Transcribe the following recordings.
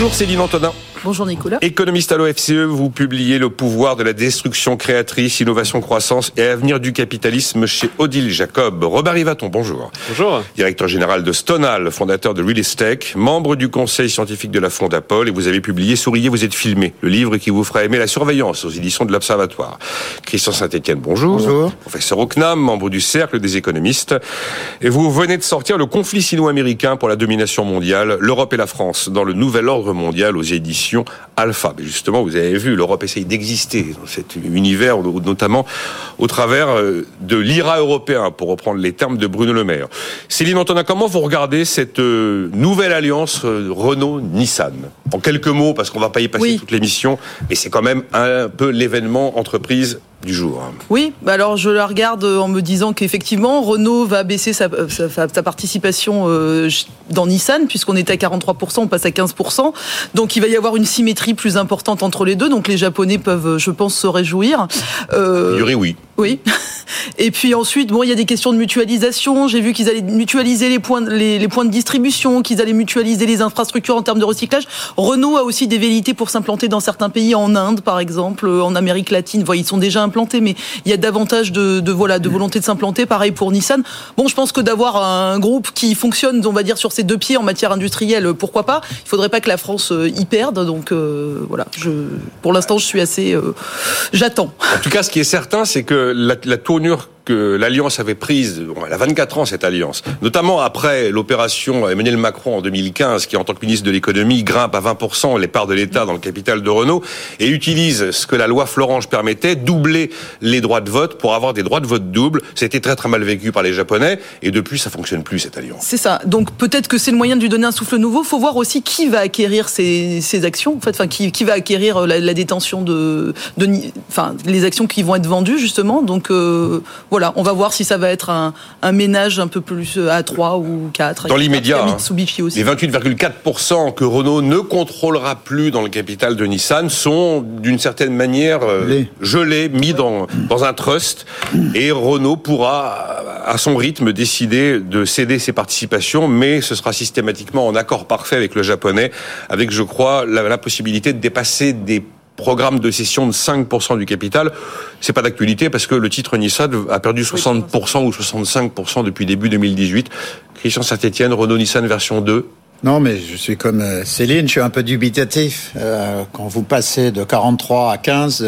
Bonjour Céline Antonin. Bonjour Nicolas. Économiste à l'OFCE, vous publiez Le pouvoir de la destruction créatrice, innovation, croissance et avenir du capitalisme chez Odile Jacob. Robert Rivaton, bonjour. Bonjour. Directeur général de Stonal, fondateur de Real Estate, membre du conseil scientifique de la Fondapol et vous avez publié Souriez, vous êtes filmé, le livre qui vous fera aimer la surveillance aux éditions de l'Observatoire. Christian Saint-Etienne, bonjour. Bonjour. Professeur Ocnam, membre du Cercle des économistes. Et vous venez de sortir Le conflit sino-américain pour la domination mondiale, l'Europe et la France dans le nouvel ordre mondial aux éditions Alpha. Mais justement, vous avez vu, l'Europe essaye d'exister dans cet univers, notamment au travers euh, de l'IRA européen, pour reprendre les termes de Bruno Le Maire. Céline Antonin, comment vous regardez cette euh, nouvelle alliance euh, Renault-Nissan? En quelques mots, parce qu'on va pas y passer toute l'émission, mais c'est quand même un peu l'événement entreprise du jour. Oui, alors je la regarde en me disant qu'effectivement Renault va baisser sa, participation euh, dans Nissan puisqu'on était à 43%, on passe à 15%. Donc il va y avoir une symétrie plus importante entre les deux. Donc les Japonais peuvent, je pense, se réjouir. Euh, oui. Oui. Et puis ensuite, bon, il y a des questions de mutualisation. J'ai vu qu'ils allaient mutualiser les points, les, points de distribution, qu'ils allaient mutualiser les infrastructures en termes de recyclage. Renault a aussi des velléités pour s'implanter dans certains pays, en Inde par exemple, en Amérique latine. Voilà, ils sont déjà implantés, mais il y a davantage de, voilà de volonté de s'implanter. Pareil pour Nissan. Bon, je pense que d'avoir un groupe qui fonctionne, on va dire, sur ses deux pieds en matière industrielle, pourquoi pas? Il faudrait pas que la France euh, y perde. Donc euh, voilà, je, pour l'instant, je suis assez, euh, j'attends. En tout cas, ce qui est certain, c'est que la tournure que l'alliance avait prise, elle a 24 ans cette alliance, notamment après l'opération Emmanuel Macron en 2015, qui en tant que ministre de l'économie grimpe à 20% les parts de l'État dans le capital de Renault et utilise ce que la loi Florange permettait, doubler les droits de vote pour avoir des droits de vote doubles. C'était très très mal vécu par les Japonais et depuis ça fonctionne plus cette alliance. C'est ça. Donc peut-être que c'est le moyen de lui donner un souffle nouveau. Faut voir aussi qui va acquérir ces, actions. En fait, enfin qui, va acquérir la, la détention de, de, enfin les actions qui vont être vendues justement. Donc euh, voilà voilà, on va voir si ça va être un, ménage un peu plus euh, à 3 ou 4. Dans l'immédiat, hein. les 28,4% que Renault ne contrôlera plus dans le capital de Nissan sont d'une certaine manière euh, gelés, mis dans, dans un trust, et Renault pourra, à son rythme, décider de céder ses participations, mais ce sera systématiquement en accord parfait avec le japonais, avec, je crois, la, la possibilité de dépasser des programme de cession de 5% du capital, c'est pas d'actualité parce que le titre Nissan a perdu 60% ou 65% depuis début 2018. Christian Saint-Etienne, Renault Nissan version 2. Non, mais je suis comme euh, Céline, je suis un peu dubitatif. Euh, quand vous passez de 43 à 15,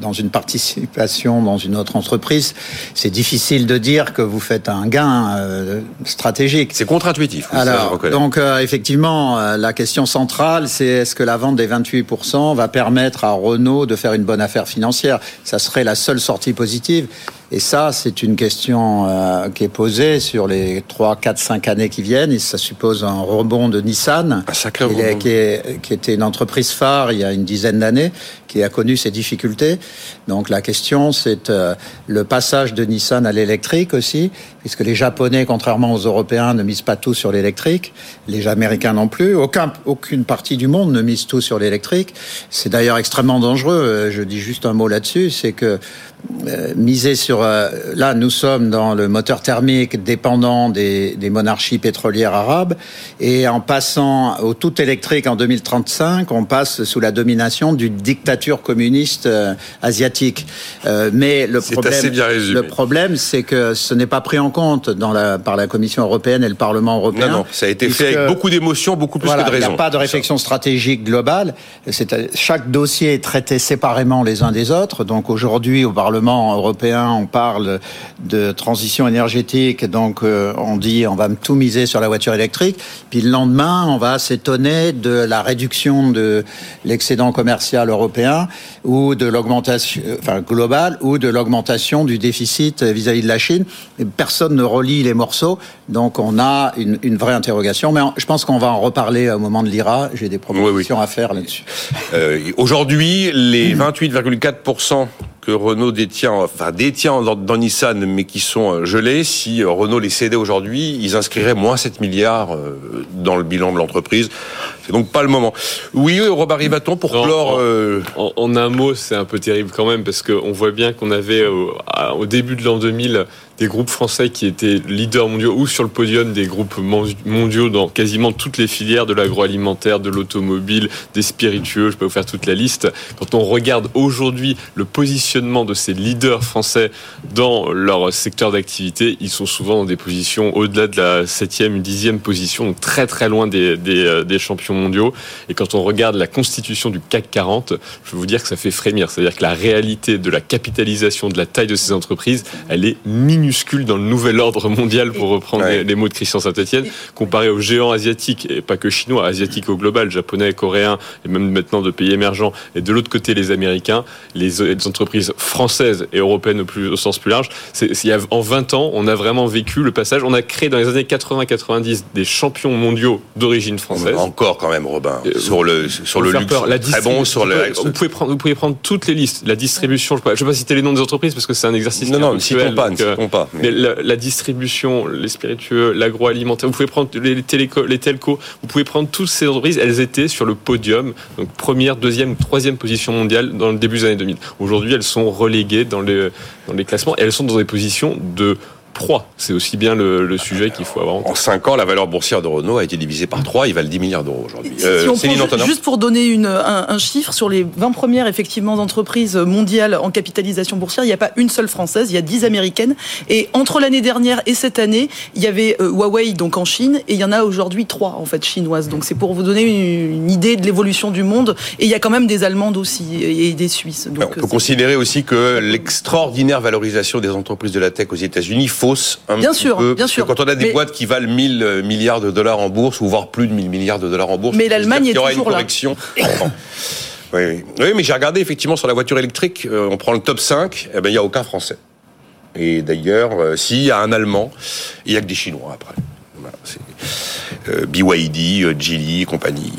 dans une participation dans une autre entreprise, c'est difficile de dire que vous faites un gain euh, stratégique. C'est contre-intuitif. Alors, donc euh, effectivement, euh, la question centrale, c'est est-ce que la vente des 28% va permettre à Renault de faire une bonne affaire financière? Ça serait la seule sortie positive. Et ça, c'est une question euh, qui est posée sur les 3, 4, 5 années qui viennent. Et ça suppose un rebond de Nissan, un sacré qui, qui, est, qui, était une entreprise phare il y a une dizaine d'années, qui a connu ces difficultés. Donc la question, c'est euh, le passage de Nissan à l'électrique aussi, puisque les Japonais, contrairement aux Européens, ne misent pas tout sur l'électrique. Les Américains non plus. Aucun, aucune partie du monde ne mise tout sur l'électrique. C'est d'ailleurs extrêmement dangereux. Euh, je dis juste un mot là-dessus, c'est que miser sur... Euh, là, nous sommes dans le moteur thermique dépendant des, des, monarchies pétrolières arabes, et en passant au tout électrique en 2035, on passe sous la domination d'une dictature communiste euh, asiatique. mais le problème, le problème, c'est que ce n'est pas pris en compte dans la, par la Commission européenne et le Parlement européen. Non, non, ça a été fait avec beaucoup d'émotions, beaucoup plus que de raisons. Il n'y a pas de réflexion stratégique globale. Chaque dossier est traité séparément les uns des autres. Donc aujourd'hui, au Parlement Parlement européen, parle de transition énergétique, donc euh, on dit on va tout miser sur la voiture électrique, puis le lendemain on va s'étonner de la réduction de l'excédent commercial européen ou de l'augmentation, enfin globale, ou de l'augmentation du déficit vis-à-vis de la Chine. Personne ne relie les morceaux, donc on a une, une vraie interrogation. Mais je pense qu'on va en reparler au moment de l'IRA. J'ai des propositions à faire là-dessus. Euh, Aujourd'hui, les 28,4% que Renault détient, enfin détient dans, Nissan, mais qui sont euh, gelés, si euh, Renault les cédait aujourd'hui, ils inscriraient moins 7 milliards euh, dans le bilan de l'entreprise. C'est donc pas le moment. Oui, Robert Rivaton, pour clore... En, un mot, c'est un peu terrible quand même, parce qu'on voit bien qu'on avait, au début de l'an 2000, des groupes français qui étaient leaders mondiaux ou sur le podium des groupes mondiaux dans quasiment toutes les filières de l'agroalimentaire, de l'automobile, des spiritueux, je peux vous faire toute la liste. Quand on regarde aujourd'hui le positionnement de ces leaders français dans leur secteur d'activité, ils sont souvent dans des positions au-delà de la septième, dixième position, donc très très loin des, des, euh, des champions mondiaux. Et quand on regarde la constitution du CAC 40, je peux vous dire que ça fait frémir. C'est-à-dire que la réalité de la capitalisation, de la taille de ces entreprises, elle est minuscule dans le nouvel ordre mondial, pour reprendre les, mots de Christian Saint-Etienne, comparé aux géants asiatiques, et pas que chinois, asiatiques au global, japonais, coréens, et même maintenant de pays émergents, et de l'autre côté les Américains, les, entreprises françaises et européennes au, plus, au sens plus large. C'est, en 20 ans, on a vraiment vécu le passage. On a créé dans les années 80-90 des champions mondiaux d'origine française. Encore quand même, Robin, euh, sur le, sur le luxe. La très bon sur le... Vous pouvez, prendre, vous pouvez prendre toutes les listes. La distribution, je ne vais pas citer les noms des entreprises parce que c'est un exercice. Non, non, ne citons pas, ne citons pas. Mais, la, distribution, les spiritueux, l'agroalimentaire, vous pouvez prendre les, téléco, les telcos, vous pouvez prendre toutes ces entreprises, elles étaient sur le podium, donc première, deuxième, troisième position mondiale dans le début des années 2000. Aujourd'hui, elles sont reléguées dans les, dans les classements et elles sont dans des positions de c'est aussi bien le, sujet qu'il faut avoir en, en 5 ans, la valeur boursière de Renault a été divisée par 3. Il valent 10 milliards d'euros aujourd'hui. Euh, juste pour donner une, un, chiffre, sur les 20 premières effectivement entreprises mondiales en capitalisation boursière, il n'y a pas une seule française, il y a 10 américaines. Et entre l'année dernière et cette année, il y avait euh, Huawei donc en Chine et il y en a aujourd'hui 3 en fait chinoises. Donc c'est pour vous donner une, idée de l'évolution du monde. Et il y a quand même des Allemandes aussi et des Suisses. Donc, on peut considérer aussi que l'extraordinaire valorisation des entreprises de la tech aux États-Unis faut bien sûr, Bien sûr. Quand on a des boîtes qui valent 1000 euh, milliards de dollars en bourse, ou voire plus de 1000 milliards de dollars en bourse, mais l'Allemagne est il y aura une correction. oui, oui. mais j'ai regardé effectivement sur la voiture électrique, euh, on prend le top 5, eh ben, il n'y a aucun Français. Et d'ailleurs, euh, s'il y a un Allemand, il n'y a que des Chinois après. BYD, Geely, compagnie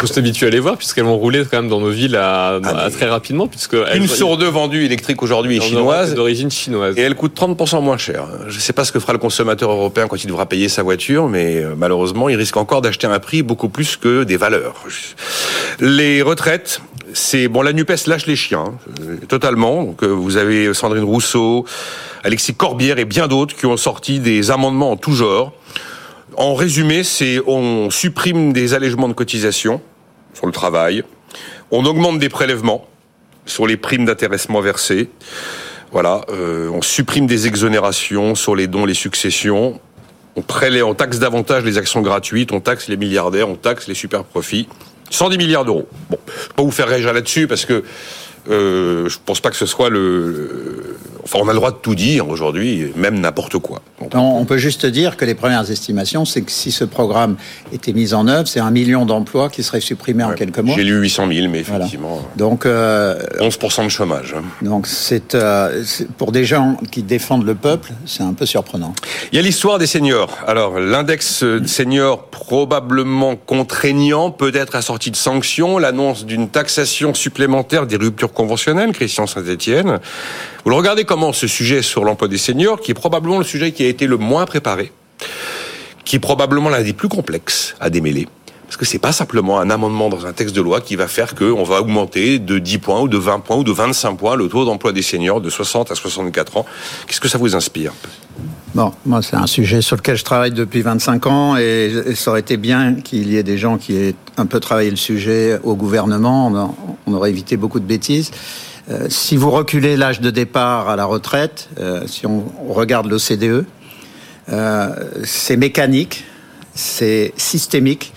faut s'habituer à les voir puisqu'elles vont rouler quand même dans nos villes à, ah, très rapidement puisque une sur deux vendue électrique aujourd'hui est chinoise d'origine chinoise et elle coûte 30% moins cher. Je ne sais pas ce que fera le consommateur européen quand il devra payer sa voiture, mais euh, malheureusement il risque encore d'acheter un prix beaucoup plus que des valeurs. Les retraites, c'est bon la Nupes lâche les chiens hein, totalement. Donc euh, vous avez Sandrine Rousseau, Alexis Corbière et bien d'autres qui ont sorti des amendements en tout genre. En résumé, c'est on supprime des allègements de cotisation sur le travail, on augmente des prélèvements sur les primes d'intéressement versées. Voilà, euh, on supprime des exonérations sur les dons, les successions. On prélève, on taxe davantage les actions gratuites, on taxe les milliardaires, on taxe les super profits. 110 milliards d'euros. Bon, je vais pas vous faire réagir là-dessus parce que euh, je pense pas que ce soit le. Enfin, on a le droit de tout dire aujourd'hui, même n'importe quoi. on peut juste dire que les premières estimations, c'est que si ce programme était mis en œuvre, c'est un million d'emplois qui seraient supprimés en quelques mois. J'ai lu 800 000, mais effectivement. Donc. Euh, 11% de chômage. Hein. Donc, euh, c'est pour des gens qui défendent le peuple, c'est un peu surprenant. Il y a l'histoire des seniors. Alors, l'index senior probablement contraignant, peut être assorti de sanctions, l'annonce d'une taxation supplémentaire des ruptures conventionnel, Christian Saint-Etienne. Vous le regardez comment ce sujet sur l'emploi des seniors, qui est probablement le sujet qui a été le moins préparé, qui est probablement l'un des plus complexes à démêler. Parce que c'est pas simplement un amendement dans un texte de loi qui va faire qu'on va augmenter de 10 points ou de 20 points ou de 25 points le taux d'emploi des seniors de 60 à 64 ans. Qu'est-ce que ça vous inspire Bon, moi, c'est un sujet sur lequel je travaille depuis 25 ans et, ça aurait été bien qu'il y ait des gens qui aient un peu travaillé le sujet au gouvernement. On, aurait évité beaucoup de bêtises. Euh, si vous reculez l'âge de départ à la retraite, euh, si on, regarde l'OCDE, euh, c'est mécanique, c'est systémique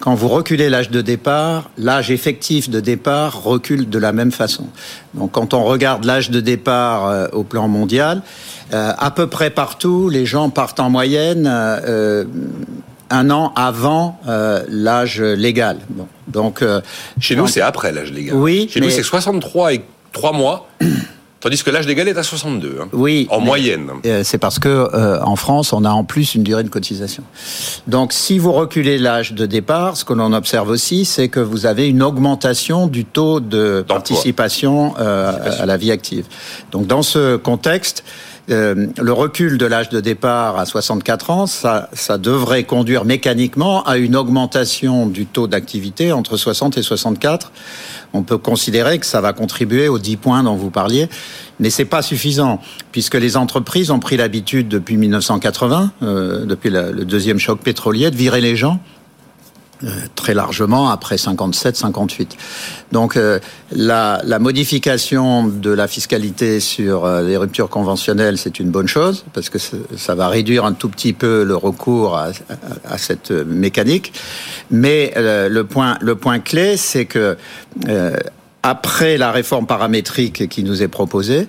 quand vous reculez l'âge de départ, l'âge effectif de départ recule de la même façon. Donc quand on regarde l'âge de départ euh, au plan mondial, euh, à peu près partout, les gens partent en moyenne euh, un an avant l'âge légal. donc chez nous, c'est après l'âge légal. Oui, chez nous, c'est 63 et 3 mois. Tandis que l'âge légal est à 62. Hein, oui. En moyenne. Euh, c'est parce que euh, en France, on a en plus une durée de cotisation. Donc, si vous reculez l'âge de départ, ce que l'on observe aussi, c'est que vous avez une augmentation du taux de participation euh, à la vie active. Donc, dans ce contexte, euh, le recul de l'âge de départ à 64 ans, ça, ça devrait conduire mécaniquement à une augmentation du taux d'activité entre 60 et 64. On peut considérer que ça va contribuer aux 10 points dont vous parliez, mais c'est pas suffisant puisque les entreprises ont pris l'habitude depuis 1980, euh, depuis le deuxième choc pétrolier, de virer les gens euh, très largement après 57-58. Donc euh, la, la, modification de la fiscalité sur euh, les ruptures conventionnelles, c'est une bonne chose parce que ça va réduire un tout petit peu le recours à, à, cette mécanique. Mais le point, le point clé, c'est que après la réforme paramétrique qui nous est proposée,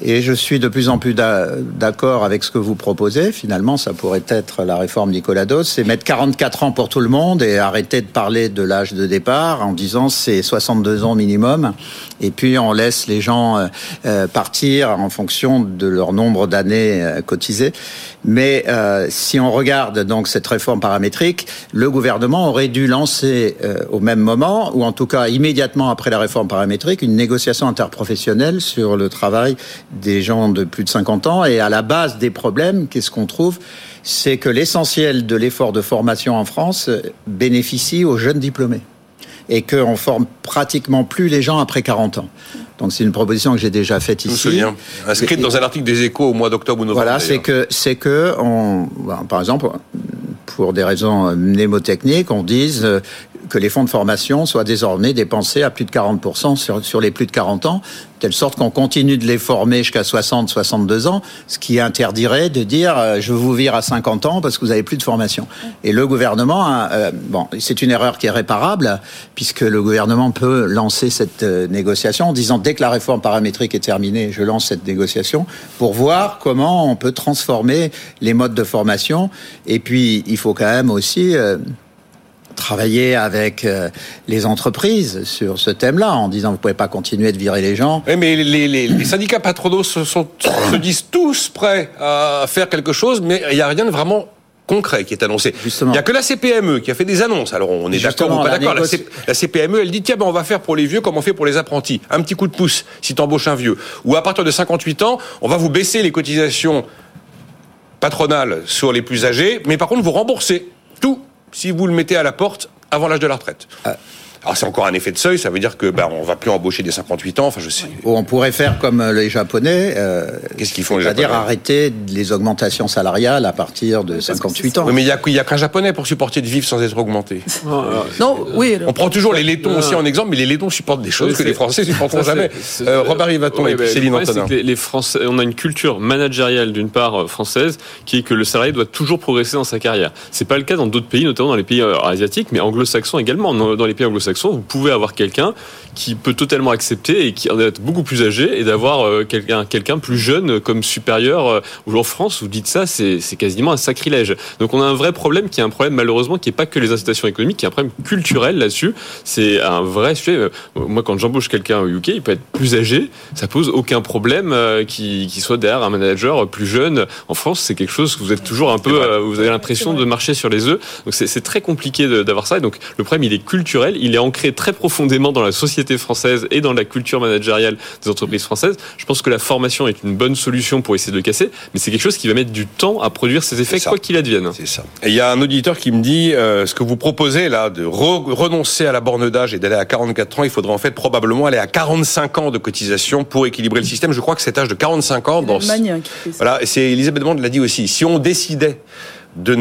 et je suis de plus en plus d'accord avec ce que vous proposez. Finalement, ça pourrait être la réforme Nicolas Dos, c'est mettre 44 ans pour tout le monde et arrêter de parler de l'âge de départ en disant c'est 62 ans minimum. Et puis on laisse les gens euh, euh, partir en fonction de leur nombre d'années euh, cotisées. Mais si on regarde donc cette réforme paramétrique, le gouvernement aurait dû lancer au même moment, ou en tout cas immédiatement après la réforme paramétrique, une négociation interprofessionnelle sur le travail des gens de plus de 50 ans. Et à la base des problèmes, qu'est-ce qu'on trouve? C'est que l'essentiel de l'effort de formation en France bénéficie aux jeunes diplômés et qu'on forme pratiquement plus les gens après 40 ans. Donc c'est une proposition que j'ai déjà faite ici. Je me. Inscrite dans un article des Échos au mois d'octobre ou novembre. Voilà, c'est que c'est que on, par exemple, pour des raisons mnémotechniques, on dise que les fonds de formation soient désormais dépensés à plus de 40% sur, sur les plus de 40 ans, telle sorte qu'on continue de les former jusqu'à 60, 62 ans, ce qui interdirait de dire euh, je vous vire à 50 ans parce que vous avez plus de formation. Et le gouvernement, euh, bon, c'est une erreur qui est réparable puisque le gouvernement peut lancer cette euh, négociation en disant dès que la réforme paramétrique est terminée, je lance cette négociation pour voir comment on peut transformer les modes de formation. Et puis il faut quand même aussi travailler avec euh, les entreprises sur ce thème-là, en disant vous pouvez pas continuer de virer les gens. Oui, mais les, syndicats patronaux se, sont, se disent tous prêts à faire quelque chose, mais il n'y a rien de vraiment concret qui est annoncé. Il n'y a que la CPME qui a fait des annonces. Alors on est d'accord ou pas d'accord. La, CPME, elle dit tiens ben on va faire pour les vieux comme on fait pour les apprentis. Un petit coup de pouce si tu embauches un vieux. Ou à partir de 58 ans, on va vous baisser les cotisations patronales sur les plus âgés, mais par contre vous remboursez tout si vous le mettez à la porte avant l'âge de la retraite. Ah. Alors c'est encore un effet de seuil, ça veut dire que ben on va plus embaucher des 58 ans. Enfin je sais. Ou on pourrait faire comme euh, les Japonais. Euh, Qu'est-ce qu'ils font les Japonais? C'est-à-dire arrêter les augmentations salariales à partir de 58 ans. Oui, mais il y a, qu'un Japonais pour supporter de vivre sans être augmenté. non, oui. On prend toujours les laitons aussi en exemple, mais les laitons supportent des choses que les Français supporteront jamais. Euh, Robert Rivaton et Céline Antonin. Les, Français, on a une culture managériale d'une part française qui est que le salarié doit toujours progresser dans sa carrière. C'est pas le cas dans d'autres pays, notamment dans les pays asiatiques, mais anglo-saxons également. Dans les pays anglo-saxons, vous pouvez avoir quelqu'un qui peut totalement accepter et qui en est beaucoup plus âgé et d'avoir euh, quelqu'un quelqu'un plus jeune comme supérieur. Euh, en France, vous dites ça, c'est quasiment un sacrilège. Donc on a un vrai problème qui est un problème malheureusement qui est pas que les incitations économiques, qui est un problème culturel là-dessus. C'est un vrai sujet. Euh, moi, quand j'embauche quelqu'un au UK, il peut être plus âgé, ça pose aucun problème qui, qui soit derrière un manager plus jeune. En France, c'est quelque chose que vous êtes toujours un peu, vous avez l'impression de marcher sur les œufs. Donc c'est très compliqué d'avoir ça. Et donc le problème, il est culturel, il est ancré très profondément dans la société française et dans la culture managériale des entreprises françaises. Je pense que la formation est une bonne solution pour essayer de le casser, mais c'est quelque chose qui va mettre du temps à produire ses effets, quoi qu'il advienne. C'est ça. Et il y a un auditeur qui me dit euh, ce que vous proposez là, de renoncer à la borne d'âge et d'aller à 44 ans, il faudrait en fait probablement aller à 45 ans de cotisation pour équilibrer le système. Je crois que cet âge de 45 ans, dans voilà, c'est Elisabeth Bond l'a dit aussi. Si on décidait de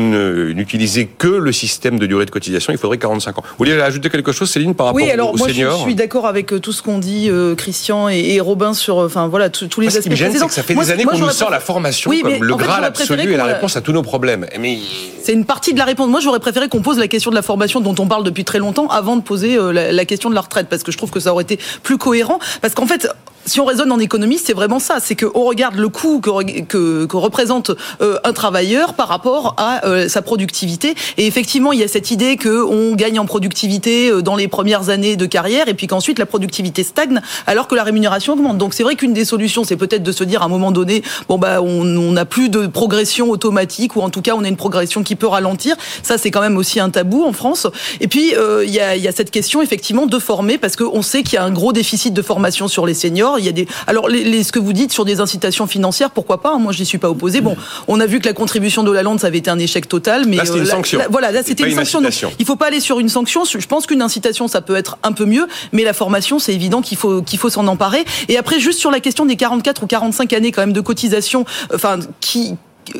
n'utiliser que le système de durée de cotisation, il faudrait 45 ans. Vous voulez ajouter quelque chose, Céline, par rapport oui, alors, moi, Je suis d'accord avec tout ce qu'ont dit Christian et, Robin sur, enfin voilà, tous les aspects. Ce qui me gêne, que ça fait des années qu'on nous sort la formation comme le graal absolu et la réponse à tous nos problèmes. Mais c'est une partie de la réponse. Moi, j'aurais préféré qu'on pose la question de la formation dont on parle depuis très longtemps avant de poser la question de la retraite, parce que je trouve que ça aurait été plus cohérent. Parce qu'en fait, si on raisonne en économie, c'est vraiment ça. C'est qu'on regarde le coût que, que, que représente euh, un travailleur par rapport à euh, sa productivité. Et effectivement, il y a cette idée qu'on gagne en productivité euh, dans les premières années de carrière et puis qu'ensuite la productivité stagne alors que la rémunération augmente. Donc c'est vrai qu'une des solutions, c'est peut-être de se dire à un moment donné, bon bah on n'a plus de progression automatique ou en tout cas on a une progression qui peut ralentir. Ça c'est quand même aussi un tabou en France. Et puis il y, a, y a cette question effectivement de former parce qu'on sait qu'il y a un gros déficit de formation sur les seniors. Il y a des. Alors, les, ce que vous dites sur des incitations financières, pourquoi pas hein, Moi, je n'y suis pas opposé. Bon, on a vu que la contribution de la Lande, ça avait été un échec total, mais là, c'était une euh, sanction. voilà, là, c'était une, sanction. il faut pas aller sur une sanction. Je pense qu'une incitation, ça peut être un peu mieux, mais la formation, c'est évident qu'il faut qu'il faut s'en emparer. Et après, juste sur la question des 44 ou 45 années quand même de cotisation, enfin, qui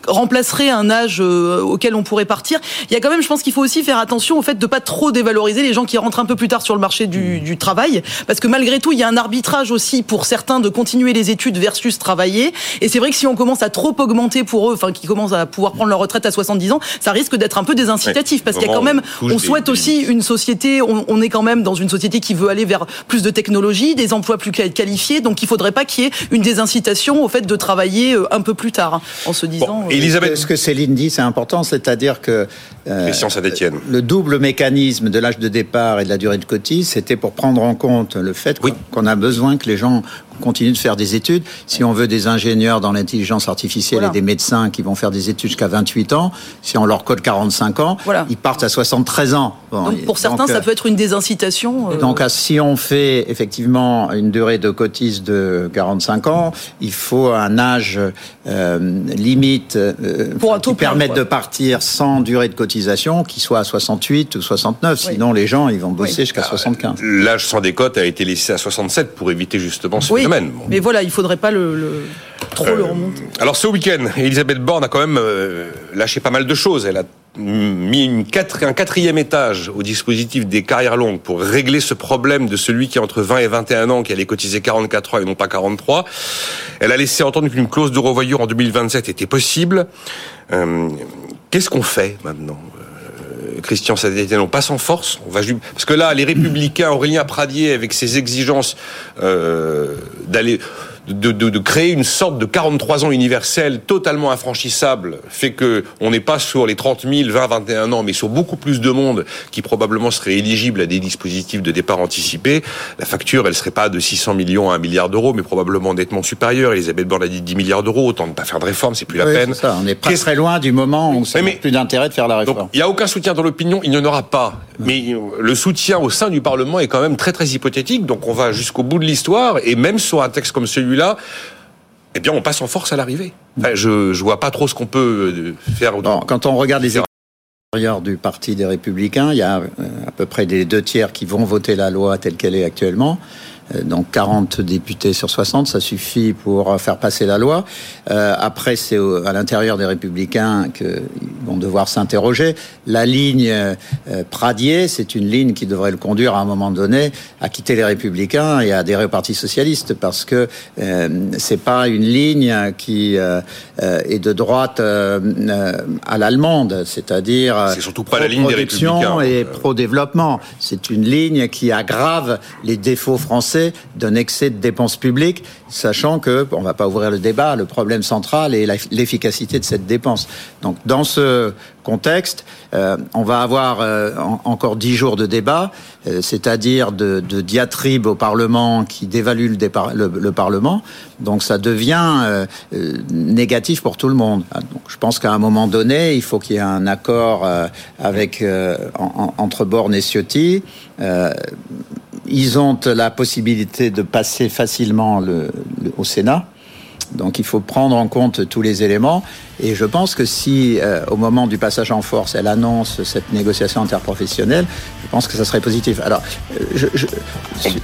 remplacerait un âge euh, auquel on pourrait partir. Il y a quand même, je pense qu'il faut aussi faire attention au fait de pas trop dévaloriser les gens qui rentrent un peu plus tard sur le marché du, du travail, parce que malgré tout, il y a un arbitrage aussi pour certains de continuer les études versus travailler. Et c'est vrai que si on commence à trop augmenter pour eux, enfin, qui commencent à pouvoir prendre leur retraite à 70 ans, ça risque d'être un peu désincitatif, parce qu'il y a quand même, on souhaite aussi une société, on, on, est quand même dans une société qui veut aller vers plus de technologie, des emplois plus qualifiés, donc il faudrait pas qu'il y ait une désincitation au fait de travailler euh, un peu plus tard, hein, en se disant. Elisabeth... Ce que Céline dit, c'est important, c'est-à-dire que euh, le double mécanisme de l'âge de départ et de la durée de cotise, c'était pour prendre en compte le fait qu'on a besoin que les gens continuent de faire des études. Si on veut des ingénieurs dans l'intelligence artificielle et des médecins qui vont faire des études jusqu'à 28 ans, si on leur code 45 ans, ils partent à 73 ans. donc pour certains, ça euh, peut être une désincitation. Euh... Donc si on fait effectivement une durée de cotise de 45 ans, il faut un âge euh, limite euh, pour qui permette de partir sans durée de cotisation qui soit à 68 ou 69. Sinon, les gens, ils vont bosser jusqu'à 75. Ah, l'âge sans décote a été laissé à 67 pour éviter justement ce Mais voilà, il faudrait pas le, trop le euh, remonter. Alors ce week-end, Elisabeth Borne a quand même euh, lâché pas mal de choses. Elle a mis une un quatrième étage au dispositif des carrières longues pour régler ce problème de celui qui a entre 20 et 21 ans qui allait cotiser 44 ans et non pas 43. Elle a laissé entendre qu'une clause de revoyure en 2027 était possible. Euh, qu'est-ce qu'on fait maintenant? Christian Sadet, on passe en force. Parce que là, les Républicains, Aurélien Pradier, avec ses exigences euh, d'aller de, de, de, créer une sorte de 43 ans universel totalement infranchissable fait que on n'est pas sur les 30 000, 20, 21 ans, mais sur beaucoup plus de monde qui probablement serait éligible à des dispositifs de départ anticipé. La facture, elle serait pas de 600 millions à 1 milliard d'euros, mais probablement nettement supérieure. Elisabeth Borne a dit 10 milliards d'euros, autant ne pas faire de réforme, c'est plus la peine. Ça, on est pas très loin du moment où ça n'a plus d'intérêt de faire la réforme. il n'y a aucun soutien dans l'opinion, il n'y en aura pas. Mais le soutien au sein du Parlement est quand même très très hypothétique, donc on va jusqu'au bout de l'histoire, et même sur un texte comme celui là eh bien, on passe en force à l'arrivée. je ne vois pas trop ce qu'on peut euh, faire. quand on regarde les intérieurs du Parti des Républicains, il y a euh, à peu près des deux tiers qui vont voter la loi telle qu'elle est actuellement. Euh, donc 40 députés sur 60, ça suffit pour faire passer la loi. Euh, après, c'est à l'intérieur des Républicains qu'ils vont devoir s'interroger. La ligne euh, Pradier, c'est une ligne qui devrait le conduire à un moment donné à quitter les Républicains et à adhérer au Parti socialiste, parce que euh, c'est pas une ligne qui est de droite à l'allemande, c'est-à-dire c'est surtout pas la ligne des Républicains et pro-développement. C'est une ligne qui aggrave les défauts français d'un excès de dépenses publiques, sachant que, on va pas ouvrir le débat, le problème central est l'efficacité de cette dépense. Donc, dans ce contexte, euh, on va avoir euh, encore dix jours de débat, euh, c'est-à-dire de, diatribes au Parlement qui dévaluent le, le, Parlement. Donc ça devient négatif pour tout le monde. Donc, je pense qu'à un moment donné, il faut qu'il y ait un accord avec entre Borne et Ciotti ils ont la possibilité de passer facilement le, au Sénat. Donc il faut prendre en compte tous les éléments. Et je pense que si, euh, au moment du passage en force, elle annonce cette négociation interprofessionnelle, je pense que ça serait positif. Alors, euh, je, je,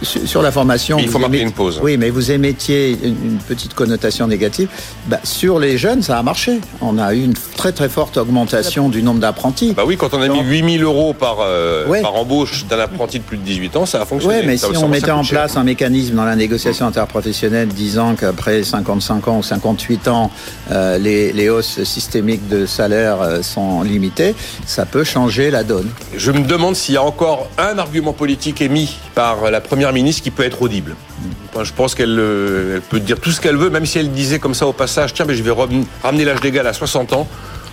sur, la formation... il faut marquer une pause. Oui, mais vous émettiez une, petite connotation négative. Bah, sur les jeunes, ça a marché. On a eu une très très forte augmentation du nombre d'apprentis. Bah oui, quand on a mis 8000 euros par, euh, par embauche d'un apprenti de plus de 18 ans, ça a fonctionné. Oui, mais si on mettait en place un mécanisme dans la négociation interprofessionnelle disant qu'après 55 ans ou 58 ans, euh, les, hausses systémiques de salaire euh, sont limitées, ça peut changer la donne. Je me demande s'il y a encore un argument politique émis par la Première ministre qui peut être audible. Je pense qu'elle peut dire tout ce qu'elle veut, même si elle disait comme ça au passage, tiens, mais je vais ramener l'âge légal à 60 ans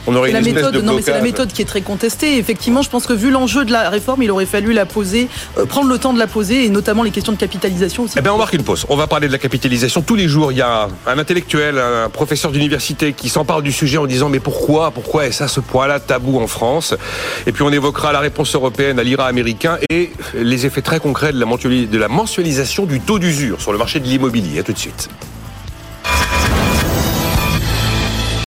on aurait une la méthode, non, mais c'est la méthode qui est très contestée. effectivement, je pense que vu l'enjeu de la réforme, il aurait fallu la poser, euh, prendre le temps de la poser, et notamment les questions de capitalisation aussi. Eh bien, on marque une pause. On va parler de la capitalisation. Tous les jours, il y a un intellectuel, un professeur d'université qui s'empare du sujet en disant mais pourquoi, pourquoi est-ce à ce point-là tabou en France? Et puis on évoquera la réponse européenne à l'IRA américain et les effets très concrets de la mensualisation du taux d'usure sur le marché de l'immobilier. À tout de suite.